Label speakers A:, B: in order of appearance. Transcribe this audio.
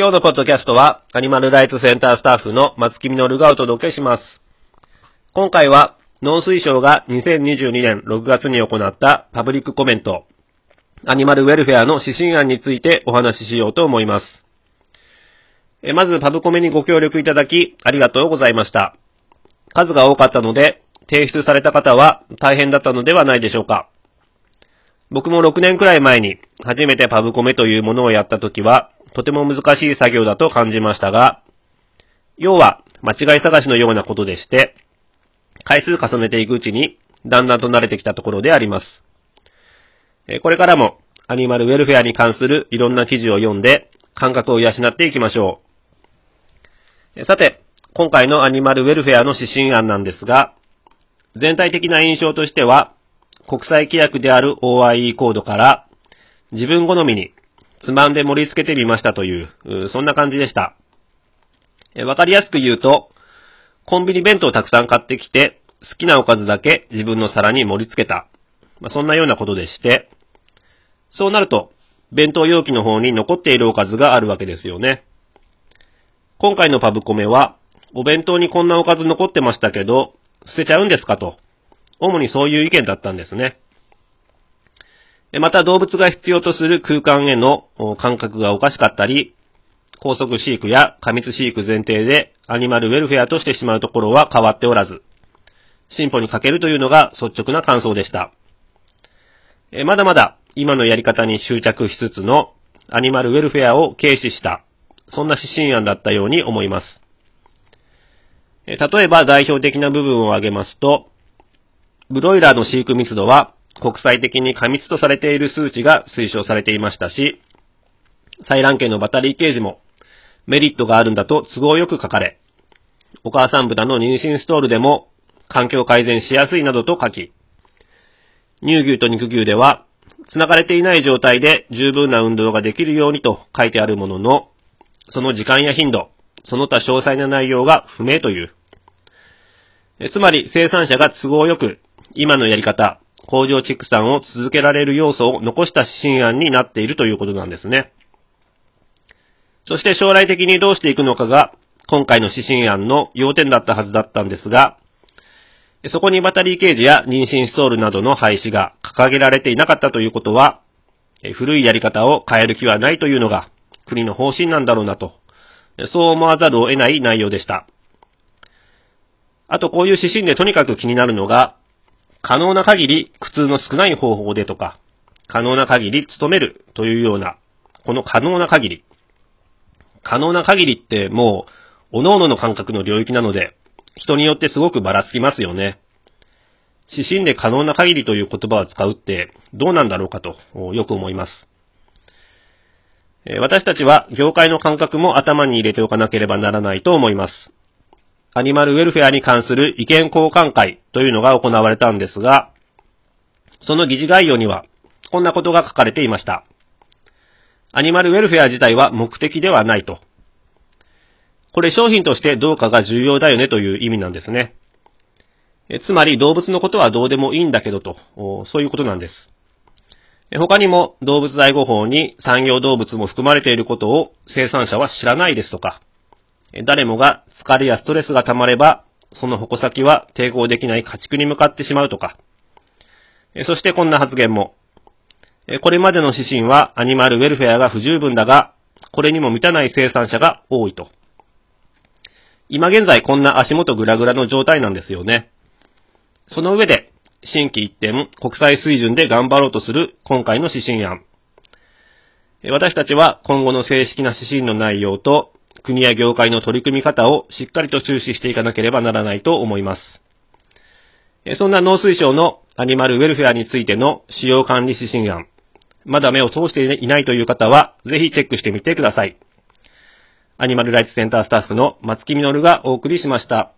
A: 今日のポッドキャストは、アニマルライツセンタースタッフの松木みのるがお届けします。今回は、農水省が2022年6月に行ったパブリックコメント、アニマルウェルフェアの指針案についてお話ししようと思います。えまず、パブコメにご協力いただき、ありがとうございました。数が多かったので、提出された方は大変だったのではないでしょうか。僕も6年くらい前に初めてパブコメというものをやった時は、とても難しい作業だと感じましたが、要は間違い探しのようなことでして、回数重ねていくうちに、だんだんと慣れてきたところであります。これからも、アニマルウェルフェアに関するいろんな記事を読んで、感覚を養っていきましょう。さて、今回のアニマルウェルフェアの指針案なんですが、全体的な印象としては、国際規約である OIE コードから、自分好みにつまんで盛り付けてみましたという、そんな感じでした。わかりやすく言うと、コンビニ弁当をたくさん買ってきて、好きなおかずだけ自分の皿に盛り付けた。まあ、そんなようなことでして、そうなると、弁当容器の方に残っているおかずがあるわけですよね。今回のパブコメは、お弁当にこんなおかず残ってましたけど、捨てちゃうんですかと。主にそういう意見だったんですね。また動物が必要とする空間への感覚がおかしかったり、高速飼育や過密飼育前提でアニマルウェルフェアとしてしまうところは変わっておらず、進歩に欠けるというのが率直な感想でした。まだまだ今のやり方に執着しつつのアニマルウェルフェアを軽視した、そんな指針案だったように思います。例えば代表的な部分を挙げますと、ブロイラーの飼育密度は国際的に過密とされている数値が推奨されていましたし、採卵系のバタリーケージもメリットがあるんだと都合よく書かれ、お母さん豚の妊娠ストールでも環境改善しやすいなどと書き、乳牛と肉牛では繋がれていない状態で十分な運動ができるようにと書いてあるものの、その時間や頻度、その他詳細な内容が不明という。つまり生産者が都合よく今のやり方、工場畜産を続けられる要素を残した指針案になっているということなんですね。そして将来的にどうしていくのかが、今回の指針案の要点だったはずだったんですが、そこにバタリーケージや妊娠ストールなどの廃止が掲げられていなかったということは、古いやり方を変える気はないというのが国の方針なんだろうなと、そう思わざるを得ない内容でした。あとこういう指針でとにかく気になるのが、可能な限り苦痛の少ない方法でとか、可能な限り努めるというような、この可能な限り。可能な限りってもう、各々の感覚の領域なので、人によってすごくばらつきますよね。指針で可能な限りという言葉を使うってどうなんだろうかとよく思います。私たちは業界の感覚も頭に入れておかなければならないと思います。アニマルウェルフェアに関する意見交換会というのが行われたんですが、その議事概要には、こんなことが書かれていました。アニマルウェルフェア自体は目的ではないと。これ商品としてどうかが重要だよねという意味なんですね。つまり動物のことはどうでもいいんだけどと、そういうことなんです。他にも動物愛護法に産業動物も含まれていることを生産者は知らないですとか、誰もが疲れやストレスが溜まれば、その矛先は抵抗できない家畜に向かってしまうとか。そしてこんな発言も。これまでの指針はアニマルウェルフェアが不十分だが、これにも満たない生産者が多いと。今現在こんな足元グラグラの状態なんですよね。その上で、新規一点、国際水準で頑張ろうとする今回の指針案。私たちは今後の正式な指針の内容と国や業界の取り組み方をしっかりと注視していかなければならないと思います。そんな農水省のアニマルウェルフェアについての使用管理指針案、まだ目を通していないという方は、ぜひチェックしてみてください。アニマルライツセンタースタッフの松木みのるがお送りしました。